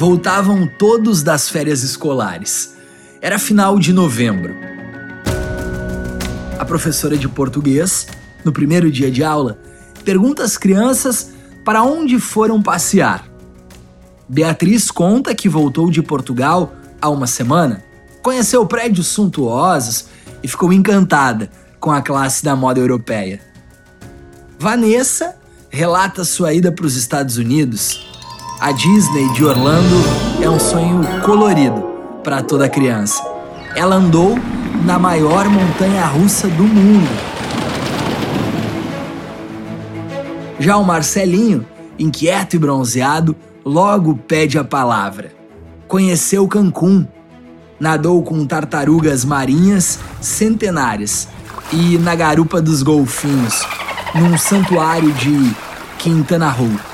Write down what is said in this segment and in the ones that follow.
Voltavam todos das férias escolares. Era final de novembro. A professora de português, no primeiro dia de aula, pergunta às crianças para onde foram passear. Beatriz conta que voltou de Portugal há uma semana, conheceu prédios suntuosos e ficou encantada com a classe da moda europeia. Vanessa relata sua ida para os Estados Unidos. A Disney de Orlando é um sonho colorido para toda criança. Ela andou na maior montanha russa do mundo. Já o Marcelinho, inquieto e bronzeado, logo pede a palavra. Conheceu Cancún, nadou com tartarugas marinhas centenárias e na garupa dos golfinhos, num santuário de Quintana Roo.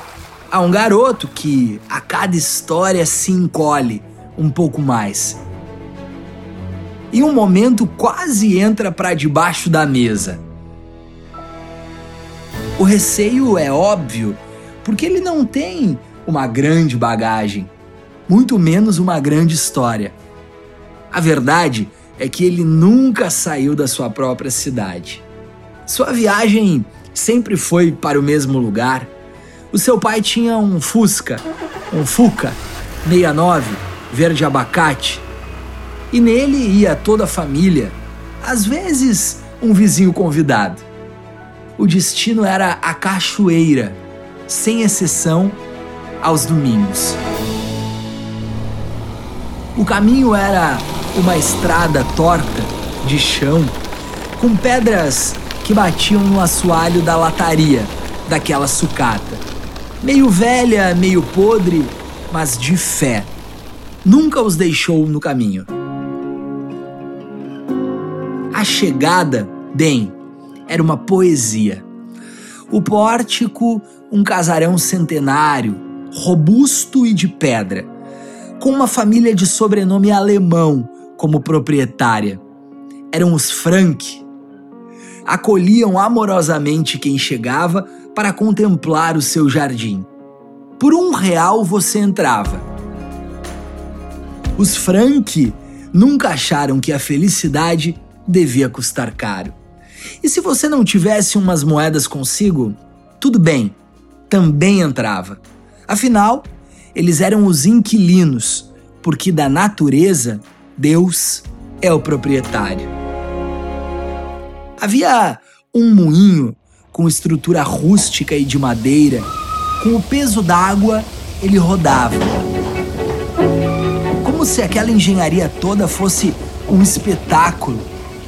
Há um garoto que a cada história se encolhe um pouco mais. Em um momento quase entra para debaixo da mesa. O receio é óbvio, porque ele não tem uma grande bagagem, muito menos uma grande história. A verdade é que ele nunca saiu da sua própria cidade. Sua viagem sempre foi para o mesmo lugar. O seu pai tinha um Fusca, um Fuca 69, verde abacate, e nele ia toda a família, às vezes um vizinho convidado. O destino era a cachoeira, sem exceção aos domingos. O caminho era uma estrada torta de chão, com pedras que batiam no assoalho da lataria daquela sucata. Meio velha, meio podre, mas de fé. Nunca os deixou no caminho. A chegada, bem, era uma poesia. O pórtico, um casarão centenário, robusto e de pedra, com uma família de sobrenome alemão como proprietária. Eram os Frank. Acolhiam amorosamente quem chegava para contemplar o seu jardim. Por um real você entrava. Os Frank nunca acharam que a felicidade devia custar caro. E se você não tivesse umas moedas consigo, tudo bem, também entrava. Afinal, eles eram os inquilinos, porque da natureza, Deus é o proprietário. Havia um moinho com estrutura rústica e de madeira. Com o peso d'água, ele rodava. Como se aquela engenharia toda fosse um espetáculo,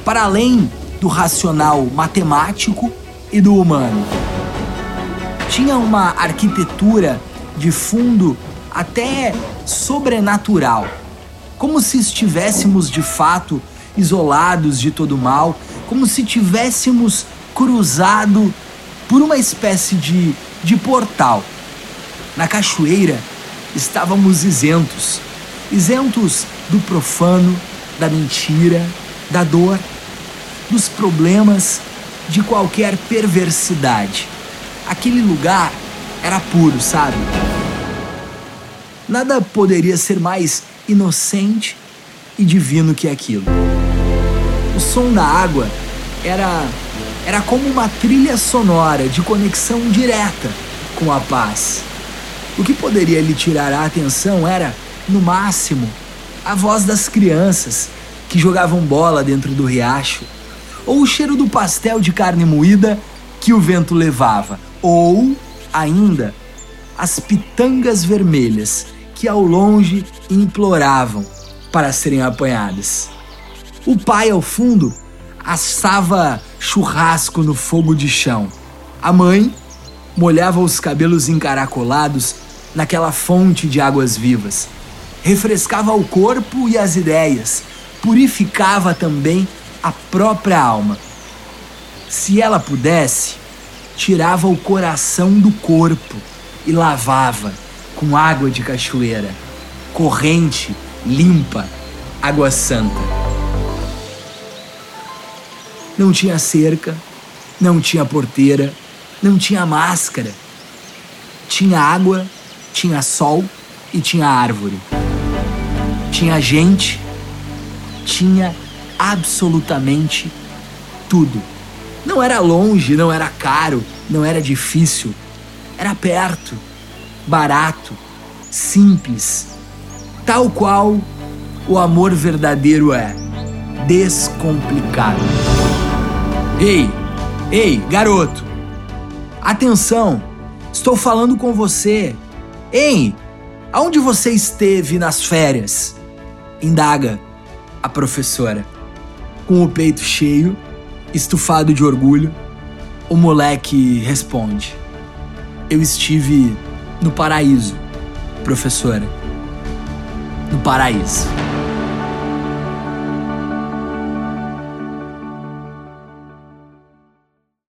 para além do racional matemático e do humano. Tinha uma arquitetura de fundo até sobrenatural, como se estivéssemos de fato isolados de todo mal, como se tivéssemos cruzado por uma espécie de, de portal. Na cachoeira estávamos isentos, isentos do profano, da mentira, da dor, dos problemas, de qualquer perversidade. Aquele lugar era puro, sabe? Nada poderia ser mais inocente e divino que aquilo. O som da água era era como uma trilha sonora de conexão direta com a paz. O que poderia lhe tirar a atenção era, no máximo, a voz das crianças que jogavam bola dentro do riacho, ou o cheiro do pastel de carne moída que o vento levava, ou ainda as pitangas vermelhas que ao longe imploravam para serem apanhadas. O pai, ao fundo, assava churrasco no fogo de chão. A mãe molhava os cabelos encaracolados naquela fonte de águas vivas. Refrescava o corpo e as ideias, purificava também a própria alma. Se ela pudesse, tirava o coração do corpo e lavava com água de cachoeira, corrente, limpa, água santa. Não tinha cerca, não tinha porteira, não tinha máscara. Tinha água, tinha sol e tinha árvore. Tinha gente, tinha absolutamente tudo. Não era longe, não era caro, não era difícil. Era perto, barato, simples, tal qual o amor verdadeiro é descomplicado. Ei, ei, garoto, atenção, estou falando com você. Ei, aonde você esteve nas férias? Indaga a professora. Com o peito cheio, estufado de orgulho, o moleque responde: Eu estive no paraíso, professora. No paraíso.